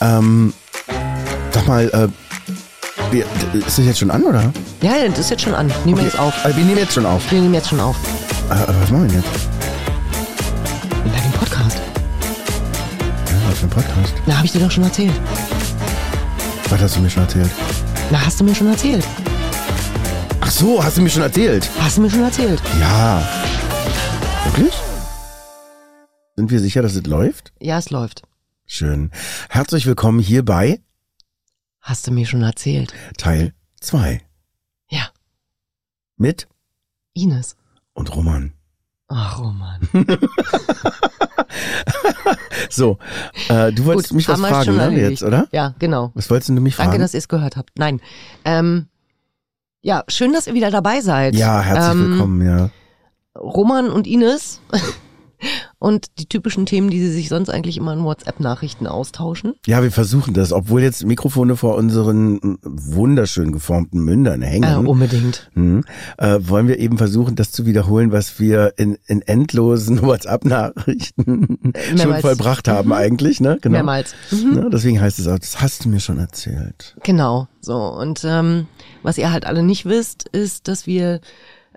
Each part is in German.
Ähm, sag mal, äh, wir, ist das jetzt schon an, oder? Ja, ja, das ist jetzt schon an. Nehmen wir jetzt auf. Äh, wir nehmen jetzt schon auf. Wir nehmen jetzt schon auf. Äh, äh, was machen wir denn jetzt? Na, den Podcast. Ja, was für ein Podcast? Na, habe ich dir doch schon erzählt. Was hast du mir schon erzählt? Na, hast du mir schon erzählt. Ach so, hast du mir schon erzählt? Hast du mir schon erzählt. Ja. Wirklich? Sind wir sicher, dass es läuft? Ja, es läuft. Schön. Herzlich willkommen hier bei Hast du mir schon erzählt. Teil 2 Ja, mit Ines. und Roman. Ach, Roman. So, äh, du wolltest Gut, mich was fragen, ne, erledigt. jetzt, oder? Ja, genau. Was wolltest du mich fragen? Danke, dass ihr es gehört habt. Nein. Ähm, ja, schön, dass ihr wieder dabei seid. ja, herzlich ähm, willkommen, ja. Roman und Ines und die typischen Themen, die sie sich sonst eigentlich immer in WhatsApp-Nachrichten austauschen. Ja, wir versuchen das, obwohl jetzt Mikrofone vor unseren wunderschön geformten Mündern Äh, hängen. unbedingt. Hm, äh, wollen wir eben versuchen, das zu wiederholen, was wir in, in endlosen WhatsApp-Nachrichten schon vollbracht haben Mhm. eigentlich, ne? Genau. Mehrmals. Mhm. Ne? Deswegen heißt es auch, das hast du mir schon erzählt. Genau, so. Und ähm, was ihr halt alle nicht wisst, ist, dass wir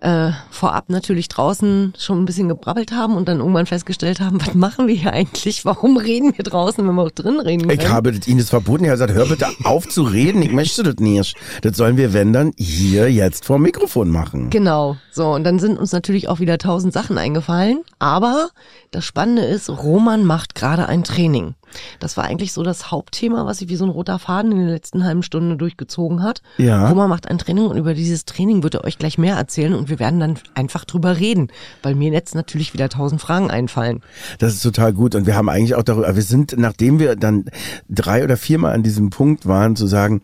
äh, vorab natürlich draußen schon ein bisschen gebrabbelt haben und dann irgendwann festgestellt haben, was machen wir hier eigentlich? Warum reden wir draußen, wenn wir auch drin reden können? Ich habe Ihnen das verboten. Er hat gesagt, hör bitte auf zu reden. Ich möchte das nicht. Das sollen wir, wenn dann, hier jetzt vor dem Mikrofon machen. Genau. So, und dann sind uns natürlich auch wieder tausend Sachen eingefallen. Aber das Spannende ist, Roman macht gerade ein Training. Das war eigentlich so das Hauptthema, was sich wie so ein roter Faden in der letzten halben Stunde durchgezogen hat. Ja. Roman macht ein Training und über dieses Training wird er euch gleich mehr erzählen und wir werden dann einfach drüber reden, weil mir jetzt natürlich wieder tausend Fragen einfallen. Das ist total gut. Und wir haben eigentlich auch darüber, wir sind, nachdem wir dann drei oder viermal an diesem Punkt waren, zu sagen,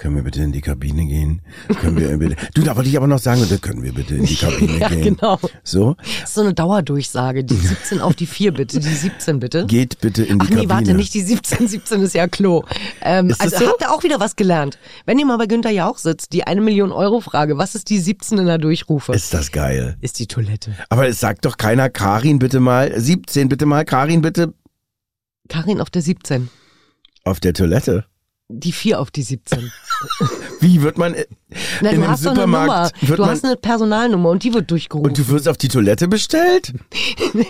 können wir bitte in die Kabine gehen? Können wir bitte, du, da wollte ich aber noch sagen, können wir bitte in die Kabine Ja, gehen? genau. So, Das ist so eine Dauerdurchsage. Die 17 auf die 4 bitte, die 17 bitte. geht bitte in die Ach nee, Kabine. warte, nicht die 17, 17 ist ja Klo. Ähm, Ist also so? habt ihr auch wieder was gelernt. Wenn ihr mal bei Günther Jauch sitzt, die eine Million Euro Frage, was ist die 17 in der Durchrufe? Ist das geil. ist die Toilette. Aber es sagt doch keiner, Karin bitte mal, 17 bitte mal, Karin bitte Karin auf der 17. auf der Toilette. Die 4 auf die 17. Wie wird man äh, Na, in du einem hast doch eine Nummer. Supermarkt, wird Du man, hast eine Personalnummer und die wird durchgerufen. und du wirst auf die Toilette bestellt?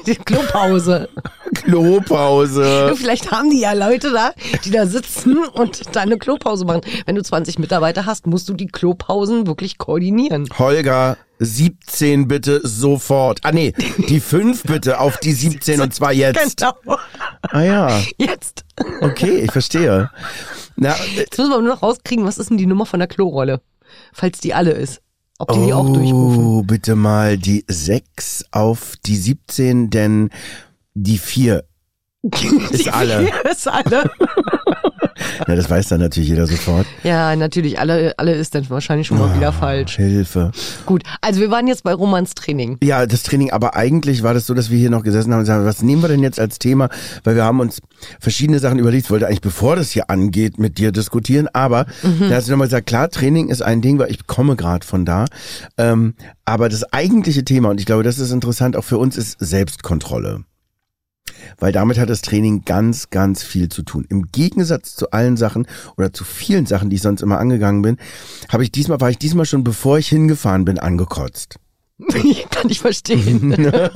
Die Klopause. Klopause. Vielleicht haben die ja Leute da, die da sitzen und deine Klopause machen. Wenn du 20 Mitarbeiter hast, musst du die Klopausen wirklich koordinieren. Holger, 17 bitte sofort. Ah nee, die 5 bitte auf die 17 und zwar jetzt. Genau. Ah ja, Jetzt. okay, ich verstehe. Na, äh, Jetzt müssen wir nur noch rauskriegen, was ist denn die Nummer von der Klorolle? Falls die alle ist. Ob die die auch durchrufen. oh, bitte mal die 6 auf die 17, denn die 4 ist Die alle. vier Ist alle. Ja, das weiß dann natürlich jeder sofort. Ja, natürlich. Alle, alle ist dann wahrscheinlich schon mal wieder falsch. Hilfe. Gut. Also wir waren jetzt bei Romans Training. Ja, das Training, aber eigentlich war das so, dass wir hier noch gesessen haben und gesagt, was nehmen wir denn jetzt als Thema? Weil wir haben uns verschiedene Sachen überlegt. Ich wollte eigentlich, bevor das hier angeht, mit dir diskutieren, aber da hast du nochmal gesagt, klar, Training ist ein Ding, weil ich komme gerade von da. Ähm, aber das eigentliche Thema, und ich glaube, das ist interessant, auch für uns, ist Selbstkontrolle. Weil damit hat das Training ganz, ganz viel zu tun. Im Gegensatz zu allen Sachen oder zu vielen Sachen, die ich sonst immer angegangen bin, habe ich diesmal, war ich diesmal schon, bevor ich hingefahren bin, angekotzt. Kann ich verstehen.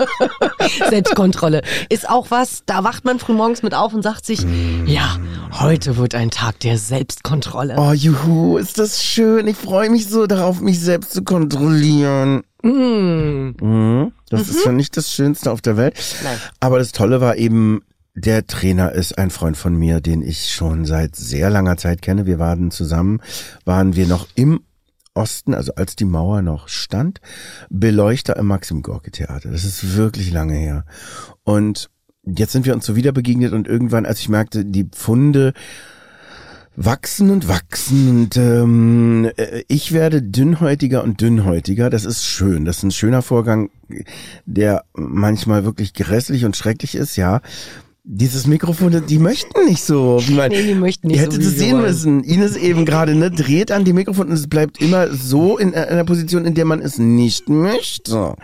Selbstkontrolle ist auch was, da wacht man frühmorgens mit auf und sagt sich, ja, heute wird ein Tag der Selbstkontrolle. Oh, juhu, ist das schön. Ich freue mich so darauf, mich selbst zu kontrollieren. Mm. Mhm. Das ist schon nicht das Schönste auf der Welt. Nein. Aber das Tolle war eben, der Trainer ist ein Freund von mir, den ich schon seit sehr langer Zeit kenne. Wir waren zusammen, waren wir noch im Osten, also als die Mauer noch stand, Beleuchter im Maxim Gorki Theater. Das ist wirklich lange her. Und jetzt sind wir uns so wieder begegnet und irgendwann, als ich merkte, die Pfunde wachsen und wachsen und ähm, äh, ich werde dünnhäutiger und dünnhäutiger. Das ist schön. Das ist ein schöner Vorgang, der manchmal wirklich grässlich und schrecklich ist, ja. Dieses Mikrofon, die möchten nicht so, wie man. Nee, die möchten nicht Ihr so, hättet wie es sehen müssen. Ines eben gerade, ne, dreht an die Mikrofon und es bleibt immer so in einer Position, in der man es nicht möchte.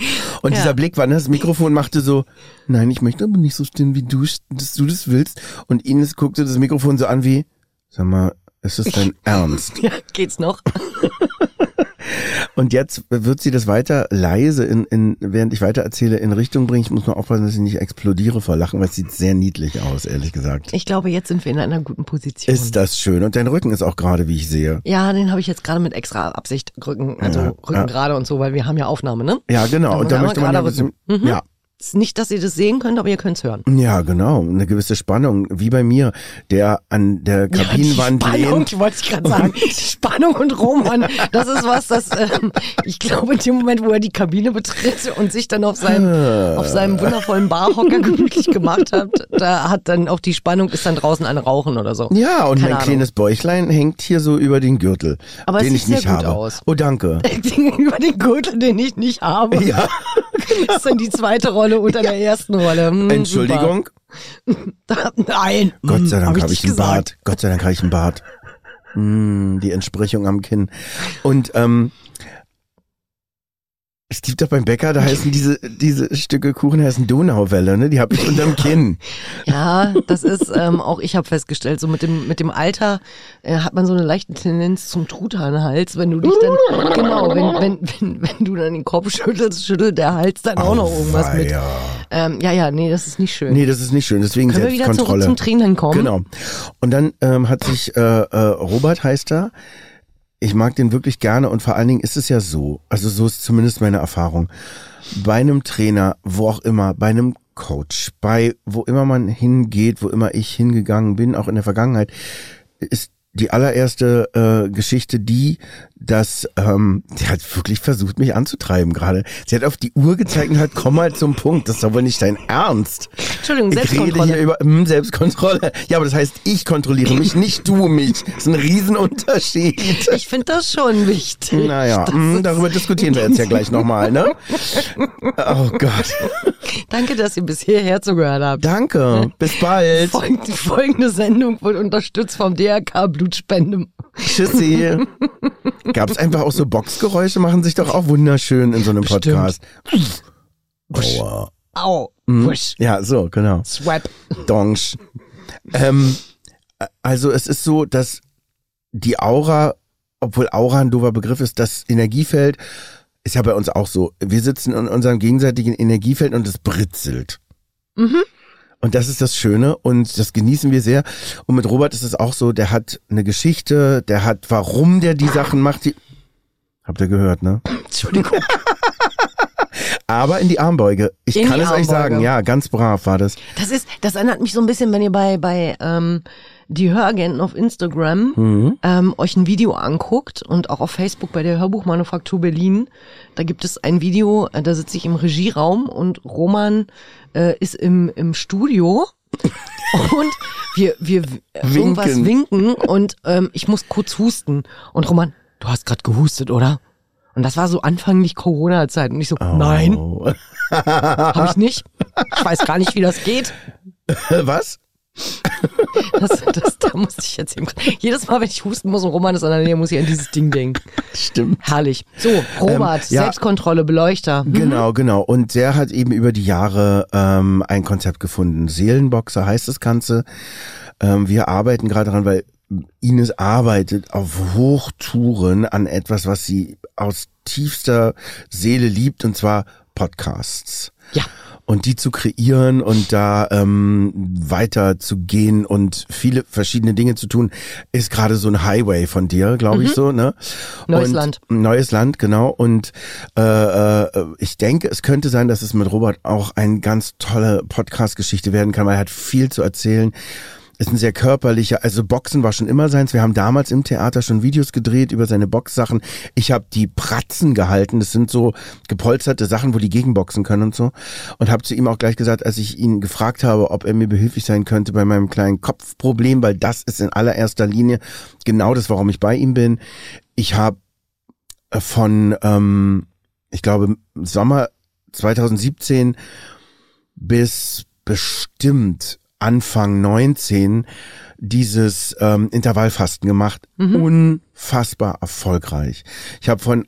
Und Ja. dieser Blick war, ne, das Mikrofon machte so, nein, ich möchte aber nicht so stehen, wie du, dass du das willst. Und Ines guckte das Mikrofon so an wie, sag mal, ist das dein Ernst? Ja, geht's noch? Und jetzt wird sie das weiter leise, in, in, während ich weiter erzähle, in Richtung bringen. Ich muss mal aufpassen, dass ich nicht explodiere vor Lachen, weil es sieht sehr niedlich aus, ehrlich gesagt. Ich glaube, jetzt sind wir in einer guten Position. Ist das schön. Und dein Rücken ist auch gerade, wie ich sehe. ja, den habe ich jetzt gerade mit extra Absicht Rücken, also Ja, Rücken ja. gerade und so, weil wir haben ja Aufnahme, ne? Ja, genau. Und da möchte man ja ein bisschen, ja. Nicht, dass ihr das sehen könnt, aber ihr könnt's hören. Ja, genau. Eine gewisse Spannung, wie bei mir, der an der Kabinenwand ja, die Spannung, lehnt. wollte ich gerade sagen. Die Spannung und Roman, das ist was, das ähm, ich glaube in dem Moment, wo er die Kabine betritt und sich dann auf seinem auf seinem wundervollen Barhocker gemütlich gemacht hat, da hat dann auch die Spannung ist dann draußen ein Rauchen oder so. Ja, und Keine mein Ahnung. kleines Bäuchlein hängt hier so über den Gürtel, Aber es den sieht ich nicht habe. aus. Oh, danke. Über den Gürtel, den ich nicht habe. Ja, Das ist dann die zweite Rolle unter der ersten Rolle. Hm, Entschuldigung. Nein. Gott sei Hm, Dank hab habe ich, einen. Bart. Gott sei Dank habe ich einen Bart. Hm, die Entsprechung am Kinn. Und ähm, es gibt doch beim Bäcker, da heißen diese, diese Stücke Kuchen heißen Donauwelle, ne? Die habe ich unterm Kinn. Ja, das ist ähm, auch ich habe festgestellt, so mit dem mit dem Alter äh, hat man so eine leichte Tendenz zum Truthahnhals, wenn du dich dann genau, wenn wenn wenn wenn du dann den Kopf schüttelst, schüttelt der Hals dann auch noch irgendwas mit. Auweia. Ähm, ja, ja, nee, das ist nicht schön. Nee, das ist nicht schön, deswegen Können wir wieder zurück Selbstkontrolle. zum Tränen kommen? Genau. Und dann ähm, hat sich äh, äh, Robert heißt er. Ich mag den wirklich gerne und vor allen Dingen ist es ja so, also so ist zumindest meine Erfahrung. Bei einem Trainer, wo auch immer, bei einem Coach, bei wo immer man hingeht, wo immer ich hingegangen bin, auch in der Vergangenheit, ist die allererste äh, Geschichte die, dass ähm, die hat wirklich versucht, mich anzutreiben gerade. Sie hat auf die Uhr gezeigt und hat, komm mal zum Punkt, das ist aber nicht dein Ernst. Entschuldigung, Ich rede Selbstkontrolle. hier über hm, Selbstkontrolle. Ja, aber das heißt, ich kontrolliere mich, nicht du mich. Das ist ein Riesenunterschied. Ich finde das schon wichtig. Naja, Das hm, darüber diskutieren wir jetzt ja gleich nochmal, ne? Oh Gott. Danke, dass ihr bis hierher zugehört habt. Danke. Bis bald. Folgende, folgende Sendung wird unterstützt vom DRK Blutspende. Tschüssi. Gab es einfach auch so Boxgeräusche, machen sich doch auch wunderschön in so einem Bestimmt. Podcast. Aua. Au. Hm. Wusch. Ja, so, genau. Swap. Dongs. Ähm, also es ist so, dass die Aura, obwohl Aura ein doofer Begriff ist, das Energiefeld ist ja bei uns auch so. Wir sitzen in unserem gegenseitigen Energiefeld und es britzelt. Mhm. Und das ist das Schöne und das genießen wir sehr. Und mit Robert ist es auch so, der hat eine Geschichte, der hat, warum der die Sachen macht, die, habt ihr gehört, ne? Entschuldigung. Aber in die Armbeuge. Ich In kann es euch sagen, Armbeuge. ja, ganz brav war das. Das ist, das erinnert mich so ein bisschen, wenn ihr bei, bei ähm, die Höragenten auf Instagram Mhm. ähm, euch ein Video anguckt und auch auf Facebook bei der Hörbuchmanufaktur Berlin. Da gibt es ein Video, äh, da sitze ich im Regieraum und Roman äh, ist im, im Studio. Und wir, wir äh, irgendwas winken und ähm, ich muss kurz husten. Und Roman, du hast gerade gehustet, oder? Und das war so anfänglich Corona-Zeit. Und ich so, nein, Oh. habe ich nicht. Ich weiß gar nicht, wie das geht. Was? Das, das, da muss ich jetzt eben, jedes Mal, wenn ich husten muss und Roman ist an der Nähe, muss ich an dieses Ding denken. Stimmt. Herrlich. So, Robert, Ähm, ja. Selbstkontrolle, Beleuchter. Genau, genau. Und der hat eben über die Jahre ähm, ein Konzept gefunden. Seelenboxer heißt das Ganze. Ähm, wir arbeiten gerade dran, weil Ines arbeitet auf Hochtouren an etwas, was sie aus tiefster Seele liebt, und zwar Podcasts. Ja. Und die zu kreieren und da ähm, weiter zu gehen und viele verschiedene Dinge zu tun, ist gerade so ein Highway von dir, glaube ich so, ne? Neues und, Land. Neues Land, genau. Und äh, äh, ich denke, es könnte sein, dass es mit Robert auch eine ganz tolle Podcast-Geschichte werden kann, weil er hat viel zu erzählen. Ist ein sehr körperlicher, also Boxen war schon immer seins. Wir haben damals im Theater schon Videos gedreht über seine Boxsachen. Ich habe die Pratzen gehalten. Das sind so gepolsterte Sachen, wo die gegenboxen können und so. Und habe zu ihm auch gleich gesagt, als ich ihn gefragt habe, ob er mir behilflich sein könnte bei meinem kleinen Kopfproblem, weil das ist in allererster Linie genau das, warum ich bei ihm bin. Ich habe von, ähm, ich glaube, Sommer 2017 bis bestimmt Anfang 19 dieses ähm, Intervallfasten gemacht. Unfassbar erfolgreich. Ich habe von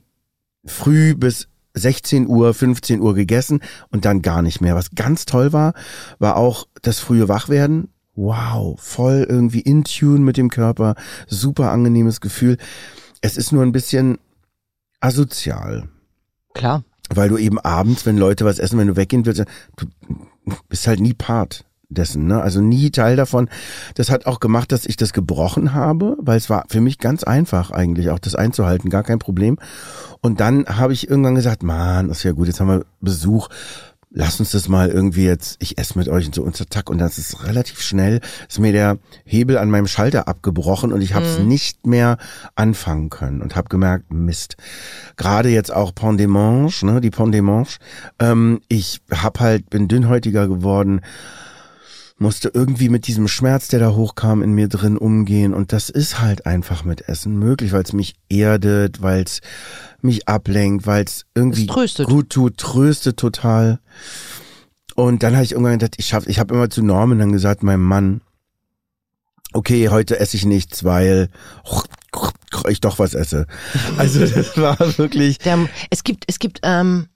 früh bis 16 Uhr, 15 Uhr gegessen und dann gar nicht mehr. Was ganz toll war, war auch das frühe Wachwerden. Wow, voll irgendwie in Tune mit dem Körper, super angenehmes Gefühl. Es ist nur ein bisschen asozial. Klar. Weil du eben abends, wenn Leute was essen, wenn du weggehen willst, du bist halt nie Part dessen, ne? Also nie Teil davon. Das hat auch gemacht, dass ich das gebrochen habe, weil es war für mich ganz einfach eigentlich, auch das einzuhalten, gar kein Problem. Und dann habe ich irgendwann gesagt, man, das ist ja gut, jetzt haben wir Besuch lass uns das mal irgendwie jetzt, ich esse mit euch und so unter Tag und das ist relativ schnell, ist mir der Hebel an meinem Schalter abgebrochen und ich habe es mhm. nicht mehr anfangen können und habe gemerkt, Mist. Gerade jetzt auch Pendemanche, ne, die Pendemanche, ähm, ich hab halt, bin dünnhäutiger geworden, musste irgendwie mit diesem Schmerz, der da hochkam, in mir drin umgehen und das ist halt einfach mit Essen möglich, weil es mich erdet, weil es mich ablenkt, weil es irgendwie gut tut, tröstet total. Und dann habe ich irgendwann gedacht, ich schaff, ich habe immer zu Norman dann gesagt, meinem Mann, okay, heute esse ich nichts, weil ich doch was esse. Also das war wirklich. Der, es gibt, es gibt ähm,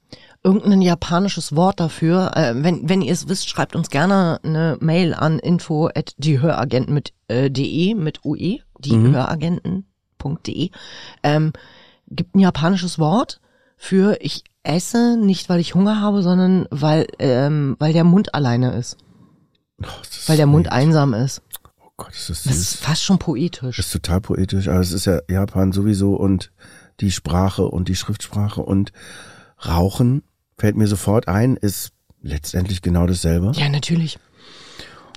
irgendein japanisches Wort dafür. Äh, wenn, wenn ihr es wisst, schreibt uns gerne eine Mail an info at diehöragenten mit äh, de mit ue, diehöragenten.de. Ähm, gibt ein japanisches Wort für ich esse nicht, weil ich Hunger habe, sondern weil, ähm, weil der Mund alleine ist. Oh, ist weil der Mund einsam ist. Oh Gott, das ist, das ist fast schon poetisch. Das ist total poetisch, aber es ist ja Japan sowieso und die Sprache und die Schriftsprache und Rauchen fällt mir sofort ein, ist letztendlich genau dasselbe. Ja, natürlich.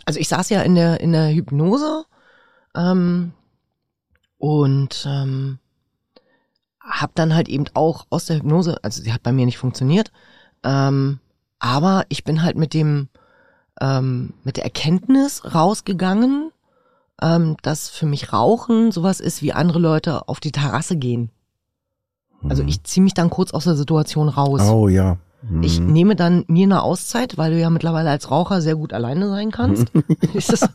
Also ich saß ja in der in der Hypnose ähm, und ähm, habe dann halt eben auch aus der Hypnose, also sie hat bei mir nicht funktioniert, ähm, aber ich bin halt mit dem ähm, mit der Erkenntnis rausgegangen, ähm, dass für mich Rauchen sowas ist wie andere Leute auf die Terrasse gehen. Also mhm. ich ziehe mich dann kurz aus der Situation raus. Oh ja. Ich mhm. nehme dann mir eine Auszeit, weil du ja mittlerweile als Raucher sehr gut alleine sein kannst. das,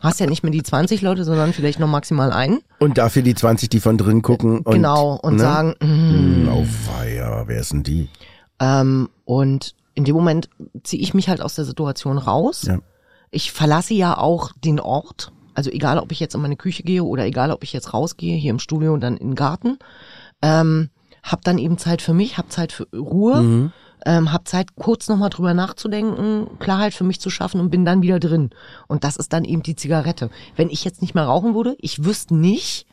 hast ja nicht mehr die 20 Leute, sondern vielleicht noch maximal einen. Und dafür die 20, die von drin gucken. Und, genau, und ne? sagen, mm, oh weia, wer ist denn die? Ähm, und in dem Moment ziehe ich mich halt aus der Situation raus. Ja. Ich verlasse ja auch den Ort. Also egal, ob ich jetzt in meine Küche gehe oder egal, ob ich jetzt rausgehe, hier im Studio und dann in den Garten. Ähm, hab dann eben Zeit für mich, hab Zeit für Ruhe. Mhm ähm, habe Zeit, kurz nochmal drüber nachzudenken, Klarheit für mich zu schaffen und bin dann wieder drin. Und das ist dann eben die Zigarette. Wenn ich jetzt nicht mehr rauchen würde, ich wüsste nicht,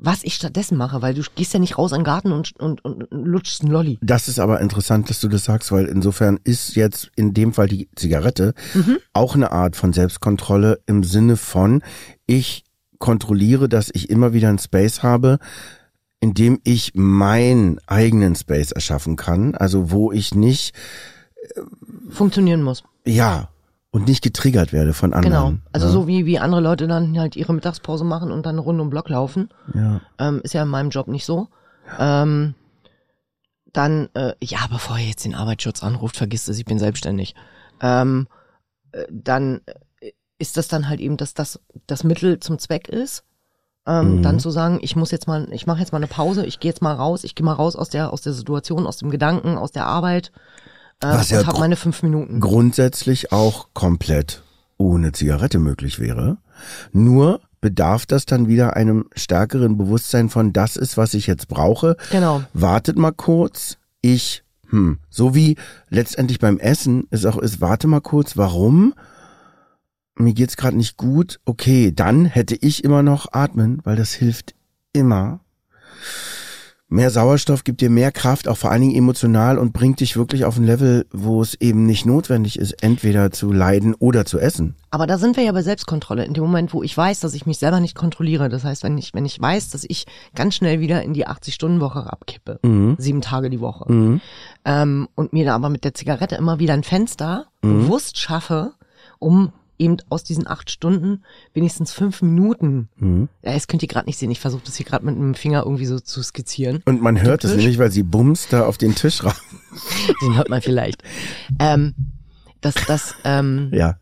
was ich stattdessen mache, weil du gehst ja nicht raus in den Garten und, und, und lutschst einen Lolli. Das ist aber interessant, dass du das sagst, weil insofern ist jetzt in dem Fall die Zigarette mhm. auch eine Art von Selbstkontrolle im Sinne von, ich kontrolliere, dass ich immer wieder einen Space habe, indem ich meinen eigenen Space erschaffen kann, also wo ich nicht äh, funktionieren muss. Ja, und nicht getriggert werde von anderen. Genau, also ja. so wie, wie andere Leute dann halt ihre Mittagspause machen und dann Runde um Block laufen. Ja. Ähm, ist ja in meinem Job nicht so. Ja. Ähm, dann, äh, ja, bevor ihr jetzt den Arbeitsschutz anruft, vergisst es, ich bin selbstständig. Ähm, äh, dann äh, ist das dann halt eben, dass das das Mittel zum Zweck ist ähm, mhm. Dann zu sagen, ich muss jetzt mal, ich mache jetzt mal eine Pause, ich gehe jetzt mal raus, ich gehe mal raus aus der, aus der Situation, aus dem Gedanken, aus der Arbeit äh, Was ja und habe meine fünf Minuten. Grundsätzlich auch komplett ohne Zigarette möglich wäre. Nur bedarf das dann wieder einem stärkeren Bewusstsein von, das ist, was ich jetzt brauche. Genau. Wartet mal kurz, ich, hm, so wie letztendlich beim Essen ist auch ist, warte mal kurz, warum? Mir geht's gerade nicht gut, okay, dann hätte ich immer noch atmen, weil das hilft immer. Mehr Sauerstoff gibt dir mehr Kraft, auch vor allen Dingen emotional und bringt dich wirklich auf ein Level, wo es eben nicht notwendig ist, entweder zu leiden oder zu essen. Aber da sind wir ja bei Selbstkontrolle. In dem Moment, wo ich weiß, dass ich mich selber nicht kontrolliere. Das heißt, wenn ich, wenn ich weiß, dass ich ganz schnell wieder in die 80-Stunden-Woche abkippe, mhm. sieben Tage die Woche, mhm. ähm, und mir da aber mit der Zigarette immer wieder ein Fenster mhm. bewusst schaffe, um eben aus diesen acht Stunden wenigstens fünf Minuten. Mhm. Ja, das könnt ihr gerade nicht sehen. Ich versuche das hier gerade mit einem Finger irgendwie so zu skizzieren. Und man hört es nämlich, weil sie bumst da auf den Tisch rauf. Den hört man vielleicht. Ähm, dass das, ähm, ja.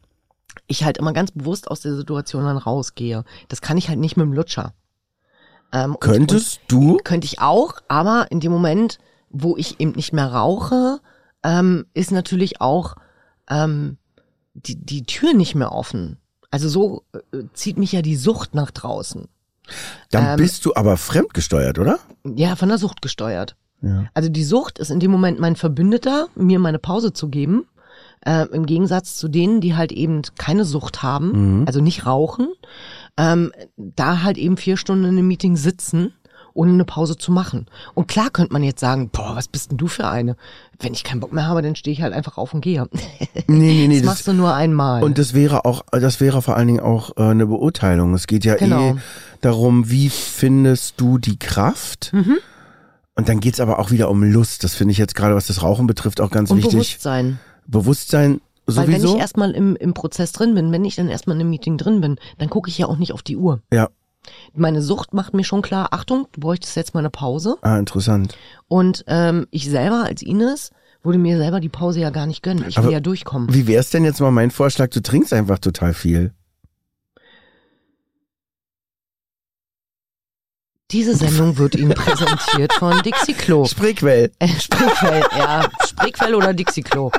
ich halt immer ganz bewusst aus der Situation dann rausgehe. Das kann ich halt nicht mit dem Lutscher. Ähm, Könntest und, du? Könnte ich auch, aber in dem Moment wo ich eben nicht mehr rauche, ähm, ist natürlich auch ähm, die, die Tür nicht mehr offen. Also so äh, zieht mich ja die Sucht nach draußen. Dann Ähm, bist du aber fremdgesteuert, oder? Ja, von der Sucht gesteuert. Ja. Also die Sucht ist in dem Moment mein Verbündeter, mir meine Pause zu geben. Äh, Im Gegensatz zu denen, die halt eben keine Sucht haben, also nicht rauchen, ähm, da halt eben vier Stunden in einem Meeting sitzen, ohne eine Pause zu machen. Und klar könnte man jetzt sagen, boah, was bist denn du für eine? Wenn ich keinen Bock mehr habe, dann stehe ich halt einfach auf und gehe. Nee, nee, nee. das machst du nur einmal. Und das wäre auch, das wäre vor allen Dingen auch äh, eine Beurteilung. Es geht ja Genau. eh darum, wie findest du die Kraft? Mhm. Und dann geht's aber auch wieder um Lust. Das finde ich jetzt gerade, was das Rauchen betrifft, auch ganz und wichtig. Bewusstsein. Bewusstsein Weil wenn sowieso. ich erstmal im, im Prozess drin bin, wenn ich dann erstmal in einem Meeting drin bin, dann gucke ich ja auch nicht auf die Uhr. ja, Meine Sucht macht mir schon klar, Achtung, du bräuchtest jetzt mal eine Pause. ah, interessant. Und ähm, ich selber als Ines würde mir selber die Pause ja gar nicht gönnen. Ich will Aber ja durchkommen. Wie wär's denn jetzt mal mein Vorschlag? Du trinkst einfach total viel. Diese Sendung wird Ihnen präsentiert von Dixie Klo. Spreequell. Äh, Spreequell, ja, Spreequell oder Dixie Klo.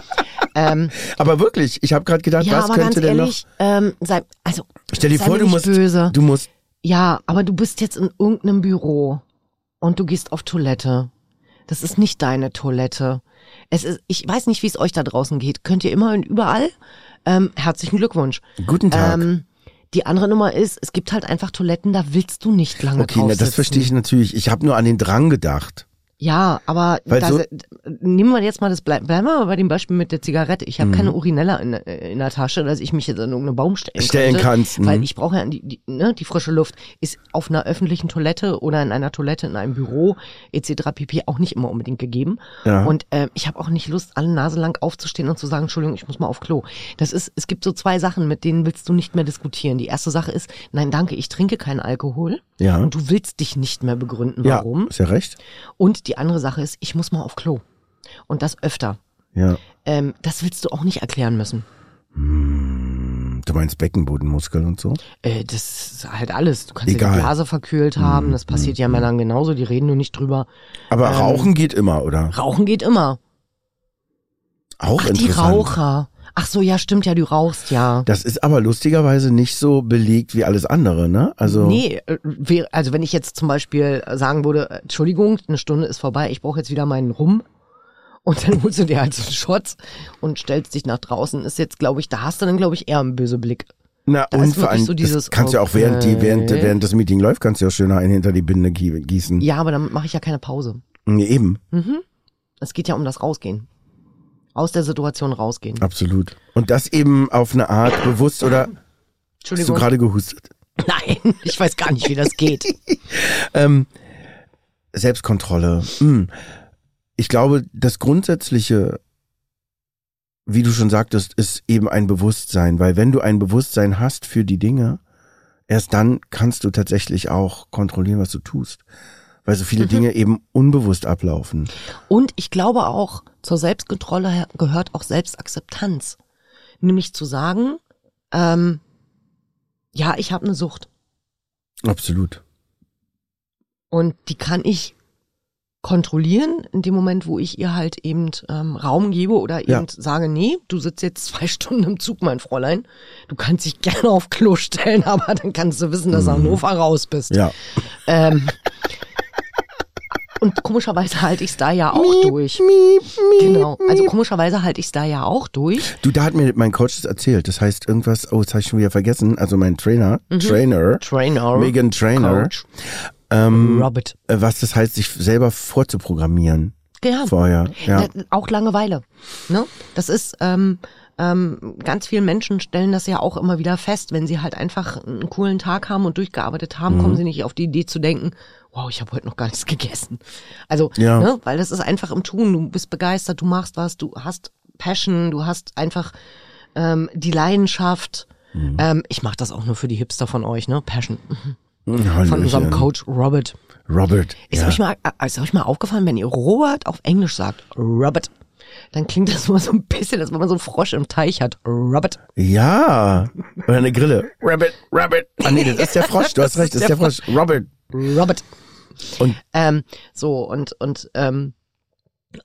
Ähm, Aber wirklich, ich habe gerade gedacht, ja, was könnte ganz denn ehrlich, ähm, sei, also noch? Stell dir sei vor, du musst, böse. du musst, Ja, aber du bist jetzt in irgendeinem Büro und du gehst auf Toilette. Das ist nicht deine Toilette. Es ist, ich weiß nicht, wie es euch da draußen geht. Könnt ihr immer und überall. Ähm, herzlichen Glückwunsch. guten Tag. Ähm, die andere Nummer ist, es gibt halt einfach Toiletten, da willst du nicht lange okay, na, das verstehe ich natürlich. Ich habe nur an den Drang gedacht. Ja, aber da, so- nehmen wir jetzt mal das, bleib, bleiben wir mal bei dem Beispiel mit der Zigarette. Ich habe keine Urinella in, äh, in der Tasche, dass ich mich jetzt an irgendeinen Baum stellen, Stellen könnte, kannst, mhm. Weil ich brauche ja die, die, ne, die frische Luft. Ist auf einer öffentlichen Toilette oder in einer Toilette in einem Büro etc. pp. auch nicht immer unbedingt gegeben. Ja. Und äh, ich habe auch nicht Lust, alle Nase lang aufzustehen und zu sagen, Entschuldigung, ich muss mal auf Klo. Das ist, es gibt so zwei Sachen, mit denen willst du nicht mehr diskutieren. Die erste Sache ist, nein, danke, ich trinke keinen Alkohol. Ja. Und du willst dich nicht mehr begründen, Ja, warum. ist ja recht. Und die andere Sache ist, ich muss mal auf Klo. Und das öfter. Ja. Ähm, das willst du auch nicht erklären müssen. Du meinst Beckenbodenmuskel und so? Äh, das ist halt alles. Du kannst Egal. Mhm. die Blase verkühlt haben. Das passiert ja Männern genauso. Die reden nur nicht drüber. Aber Ähm, Rauchen geht immer, oder? Rauchen geht immer. Auch Ach, die interessant. Raucher. Ach so, ja, stimmt ja, du rauchst ja. Das ist aber lustigerweise nicht so belegt wie alles andere, ne? Also Nee, äh, also wenn ich jetzt zum Beispiel sagen würde, äh, Entschuldigung, eine Stunde ist vorbei, ich brauche jetzt wieder meinen Rum. Und dann holst du dir halt so einen Shot und stellst dich nach draußen. Ist jetzt, glaube ich, da hast du dann, glaube ich, eher einen böse Blick. na da und vor allem so dieses, kannst du ja auch während die während okay. während das Meeting läuft, kannst du ja schön einen hinter die Binde gie- gießen. Ja, aber dann mache ich ja keine Pause. Nee, eben, Es geht ja um das Rausgehen. Aus der Situation rausgehen. absolut. Und das eben auf eine Art bewusst oder hast du Entschuldigung. gerade gehustet? Nein, ich weiß gar nicht, wie das geht. Ähm, Selbstkontrolle. Hm. Ich glaube, das Grundsätzliche, wie du schon sagtest, ist eben ein Bewusstsein, weil wenn du ein Bewusstsein hast für die Dinge, erst dann kannst du tatsächlich auch kontrollieren, was du tust. Weil so viele Dinge eben unbewusst ablaufen. Und ich glaube auch, zur Selbstkontrolle gehört auch Selbstakzeptanz. Nämlich zu sagen, ähm, ja, ich habe eine Sucht. Absolut. Und die kann ich kontrollieren in dem Moment, wo ich ihr halt eben ähm, Raum gebe oder eben Ja. sage, nee, du sitzt jetzt zwei Stunden im Zug, mein Fräulein. Du kannst dich gerne auf Klo stellen, aber dann kannst du wissen, dass Hannover raus bist. Mhm. Ja. Ähm, und komischerweise halte ich es da ja auch durch. Miep, miep. Genau. Also komischerweise halte ich es da ja auch durch. Du, da hat mir mein Coach das erzählt. Das heißt irgendwas, oh, das habe ich schon wieder vergessen. Also mein Trainer, Trainer, Trainer. Megan Trainer, Coach. ähm, Robert. äh, was das heißt, sich selber vorzuprogrammieren Ja. vorher. Ja. Da- Auch Langeweile. Ne? Das ist, ähm, ähm, ganz viele Menschen stellen das ja auch immer wieder fest, wenn sie halt einfach einen coolen Tag haben und durchgearbeitet haben, Mhm. kommen sie nicht auf die Idee zu denken, wow, ich habe heute noch gar nichts gegessen. Also, Ja. ne, weil das ist einfach im Tun, du bist begeistert, du machst was, du hast Passion, du hast einfach ähm, die Leidenschaft. Mhm. Ähm, ich mache das auch nur für die Hipster von euch, ne? Passion. Von Hallöchen. unserem Coach Robert. Robert. Ist, ja. euch mal, äh, ist euch mal aufgefallen, wenn ihr Robert auf Englisch sagt, Robert, dann klingt das immer so ein bisschen, als wenn man so einen Frosch im Teich hat. Robert. ja. Oder eine Grille. Rabbit, Rabbit. Ah nee, das ist der Frosch. Du hast recht, das ist der Frosch. Robert. Robert. Und Ähm, so, und, und, ähm,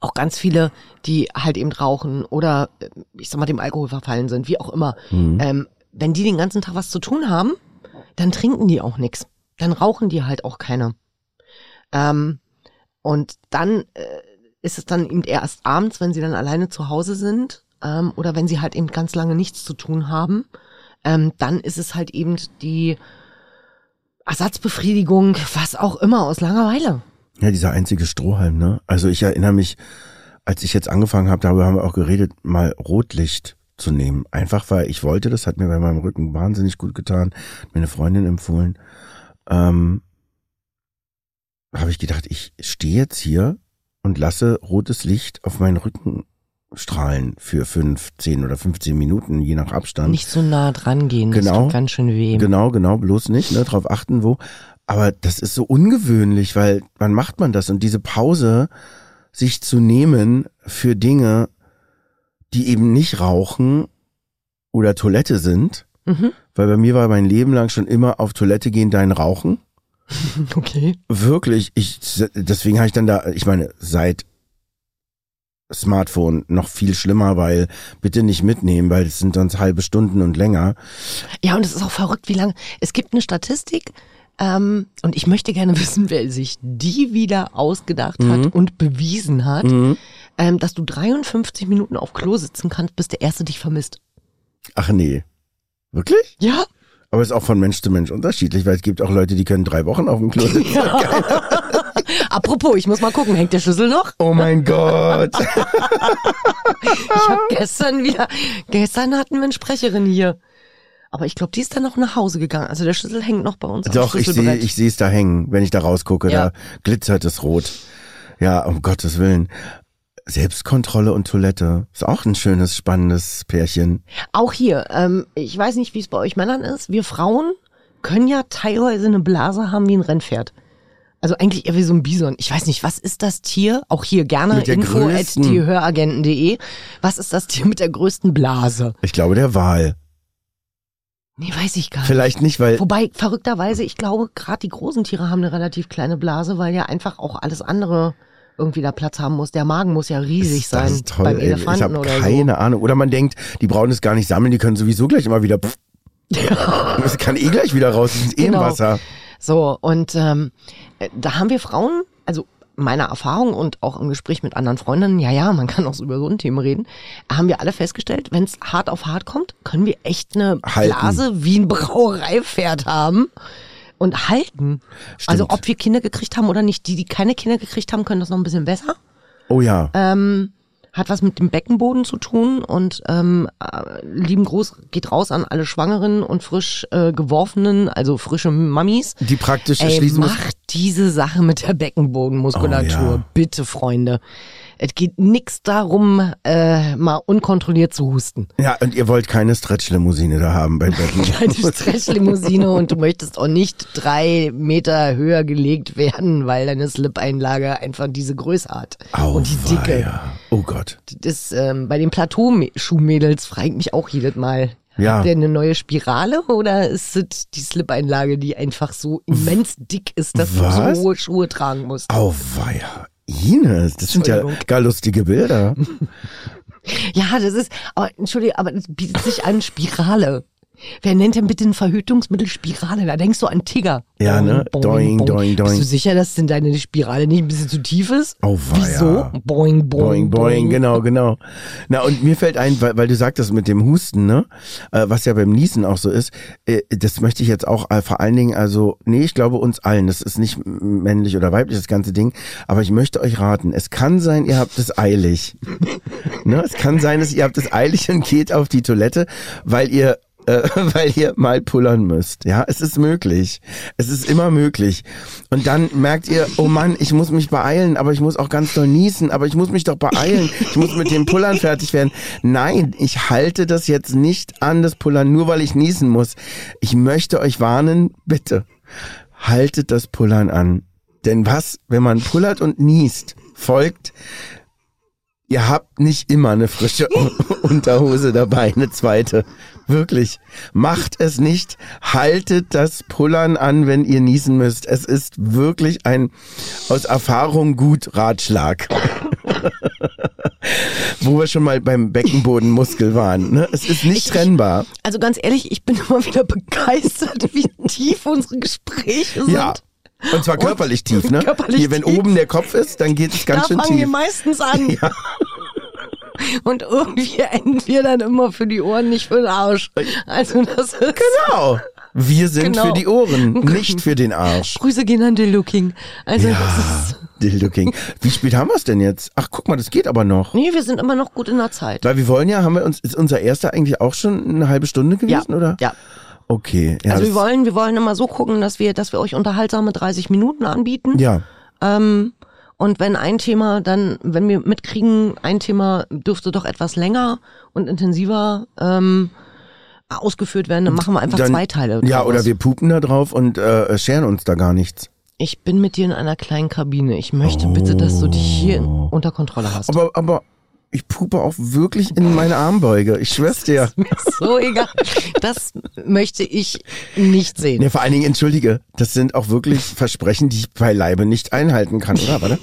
auch ganz viele, die halt eben rauchen oder äh, ich sag mal dem Alkohol verfallen sind, wie auch immer. Mhm. Ähm, wenn die den ganzen Tag was zu tun haben, dann trinken die auch nix. Dann rauchen die halt auch keine. Ähm, und dann äh, ist es dann eben erst abends, wenn sie dann alleine zu Hause sind ähm, oder wenn sie halt eben ganz lange nichts zu tun haben. Ähm, dann ist es halt eben die Ersatzbefriedigung, was auch immer, aus Langeweile. Ja, dieser einzige Strohhalm, ne? Also ich erinnere mich, als ich jetzt angefangen habe, darüber haben wir auch geredet, mal Rotlicht zu nehmen. Einfach weil ich wollte, das hat mir bei meinem Rücken wahnsinnig gut getan, mir eine Freundin empfohlen. Ähm, habe ich gedacht, ich stehe jetzt hier und lasse rotes Licht auf meinen Rücken strahlen für fünf, zehn oder 15 Minuten, je nach Abstand. Nicht so nah dran gehen, das Genau. tut ganz schön weh. Genau, genau, bloß nicht, ne, drauf achten, wo. Aber das ist so ungewöhnlich, weil wann macht man das? Und diese Pause, sich zu nehmen für Dinge, die eben nicht rauchen oder Toilette sind, Mhm. weil bei mir war mein Leben lang schon immer auf Toilette gehen dein Rauchen. Okay. Wirklich, ich, deswegen habe ich dann da, ich meine, seit Smartphone noch viel schlimmer, weil bitte nicht mitnehmen, weil es sind sonst halbe Stunden und länger. Ja, und es ist auch verrückt, wie lange. Es gibt eine Statistik, ähm, und ich möchte gerne wissen, wer sich die wieder ausgedacht Mhm. hat und bewiesen hat, ähm, dass du 53 Minuten auf Klo sitzen kannst, bis der Erste dich vermisst. Ach nee. Wirklich? Ja. Aber es ist auch von Mensch zu Mensch unterschiedlich, weil es gibt auch Leute, die können drei Wochen auf dem Klo sitzen. Apropos, ich muss mal gucken, hängt der Schlüssel noch? Oh mein Gott. Ich habe gestern wieder, gestern hatten wir eine Sprecherin hier. Aber ich glaube, die ist dann noch nach Hause gegangen. Also der Schlüssel hängt noch bei uns Doch, ich sehe ich sehe es da hängen, wenn ich da rausgucke, Ja. da glitzert es rot. Ja, um Gottes Willen. Selbstkontrolle und Toilette. Ist auch ein schönes, spannendes Pärchen. Auch hier, ähm, ich weiß nicht, wie es bei euch Männern ist. Wir Frauen können ja teilweise eine Blase haben wie ein Rennpferd. Also eigentlich eher wie so ein Bison. Ich weiß nicht, was ist das Tier? Auch hier gerne Mit der info at größten- diehöragenten.de. Was ist das Tier mit der größten Blase? Ich glaube, der Wal. Nee, weiß ich gar nicht. Vielleicht nicht, weil Wobei, verrückterweise, ich glaube, gerade die großen Tiere haben eine relativ kleine Blase, weil ja einfach auch alles andere irgendwie da Platz haben muss. Der Magen muss ja riesig das sein ist toll. beim ey. Ich Elefanten habe keine Ahnung. Oder man denkt, die brauchen es gar nicht sammeln, die können sowieso gleich immer wieder. Pff, das kann eh gleich wieder raus. Die sind eh Genau. im Wasser. so. So, und ähm, äh, da haben wir Frauen, also meiner Erfahrung und auch im Gespräch mit anderen Freundinnen, ja, ja, man kann auch so über so ein Thema reden, haben wir alle festgestellt, wenn es hart auf hart kommt, können wir echt eine Halten. Blase wie ein Brauereipferd haben und halten. Also ob wir Kinder gekriegt haben oder nicht, die, die keine Kinder gekriegt haben, können das noch ein bisschen besser. Oh ja. Ähm, hat was mit dem Beckenboden zu tun und ähm, äh, lieben Gruß geht raus an alle Schwangeren und frisch äh, geworfenen, also frische Mamis. Die praktisch Ey, schließen macht diese Sache mit der Beckenbodenmuskulatur, Oh ja. bitte Freunde. Es geht nix darum, äh, mal unkontrolliert zu husten. Ja, und ihr wollt keine Stretch-Limousine da haben bei Betten. Keine Stretchlimousine und du möchtest auch nicht drei Meter höher gelegt werden, weil deine Slip-Einlage einfach diese Größe hat. und die Dicke. Oh Gott. Das ähm, bei den Plateau-Schuhmädels frage ich mich auch jedes Mal. Ja. Habt ihr eine neue Spirale oder ist es die Slip-Einlage, die einfach so immens dick ist, dass Was? du so hohe Schuhe tragen musst? Auweia. Ines, das sind ja gar lustige Bilder. Ja, das ist, aber, Entschuldigung, aber das bietet sich an Spirale. Wer nennt denn bitte ein Verhütungsmittel Spirale? Da denkst du an Tigger. Ja, ne? Doing, doing, doing. Bist du sicher, dass denn deine Spirale nicht ein bisschen zu tief ist? Auweia. Wieso? Boing, boing, Boing, boing, genau, genau. Na, und mir fällt ein, weil, weil du sagtest mit dem Husten, ne, äh, was ja beim Niesen auch so ist, äh, das möchte ich jetzt auch äh, vor allen Dingen, also, nee, ich glaube uns allen, das ist nicht männlich oder weiblich, das ganze Ding, aber ich möchte euch raten, es kann sein, ihr habt es eilig. ne, es kann sein, dass ihr habt es eilig und geht auf die Toilette, weil ihr äh, weil ihr mal pullern müsst. Ja, es ist möglich. Es ist immer möglich. Und dann merkt ihr, oh Mann, ich muss mich beeilen, aber ich muss auch ganz doll niesen, aber ich muss mich doch beeilen. Ich muss mit dem Pullern fertig werden. Nein, ich halte das jetzt nicht an, das Pullern, nur weil ich niesen muss. Ich möchte euch warnen, bitte, haltet das Pullern an. Denn was, wenn man pullert und niest, folgt, ihr habt nicht immer eine frische Unterhose dabei, eine zweite. Wirklich. Macht es nicht. Haltet das Pullern an, wenn ihr niesen müsst. Es ist wirklich ein aus Erfahrung gut Ratschlag. Wo wir schon mal beim Beckenbodenmuskel waren. Ne? Es ist nicht Ich- trennbar. Also ganz ehrlich, ich bin immer wieder begeistert, wie tief unsere Gespräche sind. Ja. Und zwar körperlich tief, ne? körperlich Hier, wenn tief. oben der Kopf ist, dann geht es ganz da schön fangen wir tief. meistens an. Und irgendwie enden wir dann immer für die Ohren, nicht für den Arsch. Also das ist... Genau. Wir sind Genau. für die Ohren, nicht für den Arsch. Grüße gehen an Dildo King. Also das Ja, ist... Dildo King. Wie spät haben wir es denn jetzt? Ach, guck mal, das geht aber noch. Nee, wir sind immer noch gut in der Zeit. Weil wir wollen ja, haben wir uns, ist unser erster eigentlich auch schon eine halbe Stunde Ja, gewesen, oder? ja. Okay. Ja, Also wir das- wollen, wir wollen immer so gucken, dass wir, dass wir euch unterhaltsame 30 Minuten anbieten. Ja. Ähm, und wenn ein Thema dann, wenn wir mitkriegen, ein Thema dürfte doch etwas länger und intensiver ähm, ausgeführt werden, dann machen wir einfach Dann- zwei Teile. Ja, draus. oder wir pupen da drauf und äh, scheren uns da gar nichts. Ich bin mit dir in einer kleinen Kabine. Ich möchte bitte, dass du dich hier unter Kontrolle hast. Aber, aber ich pupe auch wirklich in meine Armbeuge. Ich schwör's dir. Mir ist so egal. Das möchte ich nicht sehen. Ja, vor allen Dingen, entschuldige, das sind auch wirklich Versprechen, die ich beileibe nicht einhalten kann, oder? Warte.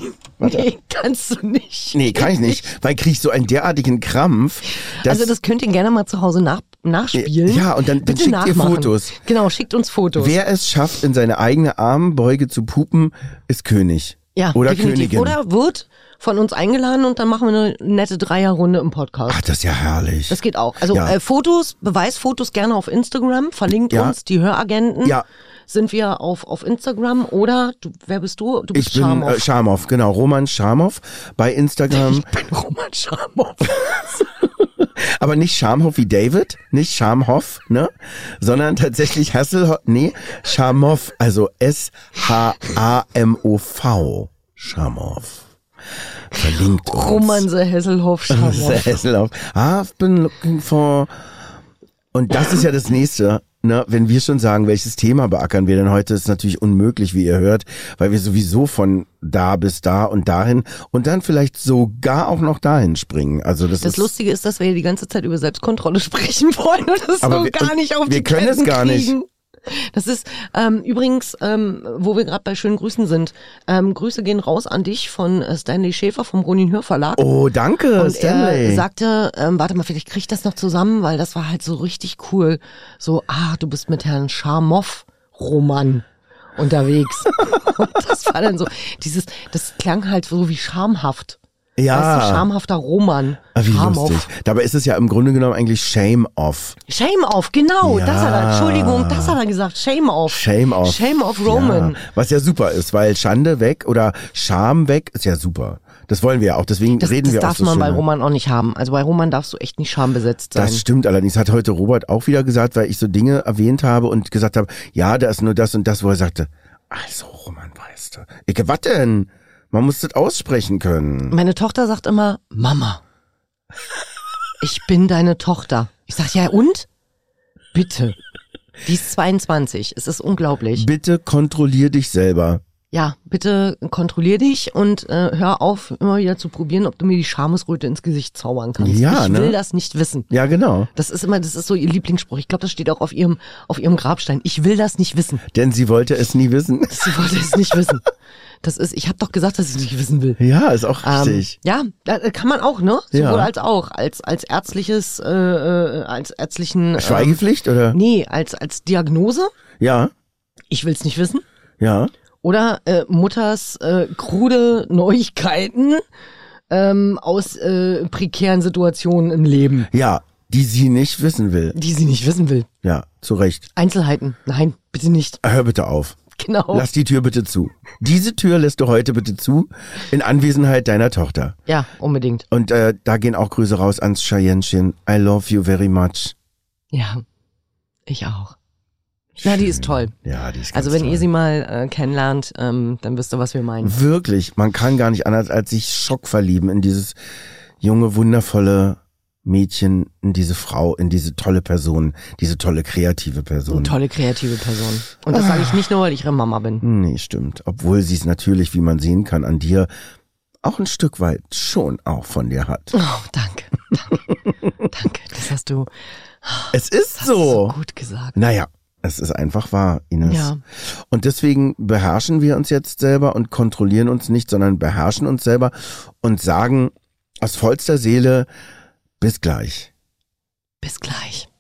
Nee, kannst du nicht. Nee, kann ich nicht, weil krieg ich so einen derartigen Krampf. Also das könnt ihr gerne mal zu Hause nach, nachspielen. Ja, und dann- dann Bitte schickt ihr nachmachen. Fotos. Genau, schickt uns Fotos. wer es schafft, in seine eigene Armbeuge zu pupen, ist König. Ja, Oder definitiv. Königin. Oder wird von uns eingeladen und dann machen wir eine nette Dreierrunde im Podcast. Ach, das ist ja herrlich. Das geht auch. Also Ja. äh, Fotos, Beweisfotos gerne auf Instagram. Verlinkt Ja. uns die Höragenten. Ja. Sind wir auf, auf Instagram oder du, wer bist du? Du bist ich bin äh, Scharmoff, genau, Roman Scharmoff bei Instagram. Ich bin Roman Scharmoff. aber nicht Schamhoff wie David, nicht Schamhoff, ne? Sondern tatsächlich Hasselhoff, nee, Scharmoff, also S-H-A-M-O-V. Scharmoff. Verlinkt uns. Roman the Hesselhoff Scharmoff. Hasselhoff. I've been looking for. Und das ist ja das nächste. Ne, wenn wir schon sagen, welches Thema beackern wir denn heute, ist natürlich unmöglich, wie ihr hört, weil wir sowieso von da bis da und dahin und dann vielleicht sogar auch noch dahin springen. Also das, Das ist Lustige ist, dass wir die ganze Zeit über Selbstkontrolle sprechen wollen und das so wir- gar nicht auf wir die können es Ketten gar nicht. kriegen. Das ist ähm, übrigens, ähm, wo wir gerade bei schönen Grüßen sind. Ähm, Grüße gehen raus an dich von äh, Stanley Schäfer vom Ronin Hörverlag. Oh, danke, Und Stanley. er sagte, ähm, warte mal, vielleicht krieg ich das noch zusammen, weil das war halt so richtig cool. So, ah, du bist mit Herrn Scharmoff Roman unterwegs. Und das war dann so, dieses, das klang halt so wie schamhaft. Ja, Weißt du, schamhafter Roman. Ah, wie Scharmoff. lustig. Dabei ist es ja im Grunde genommen eigentlich Shame Off. Shame off, genau, Ja. das hat er, Entschuldigung, das hat er gesagt, Shame off. Shame Off. Shame off Roman. Ja, was ja super ist, weil Schande weg oder Scham weg ist ja super. Das wollen wir ja auch, deswegen Das, reden das wir auch darf so man bei schön. Roman auch nicht haben. Also bei Roman darfst du echt nicht schambesetzt sein. Das stimmt allerdings, hat heute Robert auch wieder gesagt, weil ich so Dinge erwähnt habe und gesagt habe, ja, da ist nur das und das, wo er sagte, also Roman, weißt du. Ich, was denn? Man muss das aussprechen können. Meine Tochter sagt immer, Mama, ich bin deine Tochter. Ich sag, ja und? Bitte. Die ist 22. Es ist unglaublich. Bitte kontrollier dich selber. Ja, bitte kontrollier dich und äh, hör auf, immer wieder zu probieren, ob du mir die Schamesröte ins Gesicht zaubern kannst. Ja, ich ne? will das nicht wissen. Ja, genau. Das ist immer, das ist so ihr Lieblingsspruch. Ich glaube, das steht auch auf ihrem, auf ihrem Grabstein. Ich will das nicht wissen. Denn sie wollte es nie wissen. Sie wollte es nicht wissen. Das ist, ich habe doch gesagt, dass ich es nicht wissen will. Ja, ist auch Ähm, richtig. ja, da kann man auch, ne? Sowohl Ja. als auch, als als ärztliches, äh, äh, als ärztlichen. Ähm, Schweigepflicht oder? nee, als als Diagnose. Ja, Ich will's nicht wissen. ja. Oder äh, Mutters äh, krude Neuigkeiten ähm, aus äh, prekären Situationen im Leben, Ja, die sie nicht wissen will. die sie nicht wissen will. Ja, zu Recht. Einzelheiten. Nein, bitte nicht. Hör bitte auf. Genau. Lass die Tür bitte zu. Diese Tür lässt du heute bitte zu, in Anwesenheit deiner Tochter. Ja, unbedingt. Und äh, da gehen auch Grüße raus ans Cheyennechen. I love you very much. Ja, ich auch. Na, die ist toll. Ja, die ist Also wenn toll. ihr sie mal äh, kennenlernt, ähm, dann wisst ihr, was wir meinen. Wirklich, man kann gar nicht anders als sich Schock verlieben in dieses junge, wundervolle Mädchen, in diese Frau, in diese tolle Person, diese tolle kreative Person. Eine tolle kreative Person. Und das sage ich nicht nur, weil ich ihre Mama bin. Nee, stimmt. Obwohl sie es natürlich, wie man sehen kann, an dir auch ein Stück weit schon auch von dir hat. Oh, danke. Danke. danke. Das hast du, Es ist hast du so so. gut gesagt. Naja, es ist einfach wahr, Ines. Ja. Und deswegen beherrschen wir uns jetzt selber und kontrollieren uns nicht, sondern beherrschen uns selber und sagen aus vollster Seele, bis gleich. Bis gleich.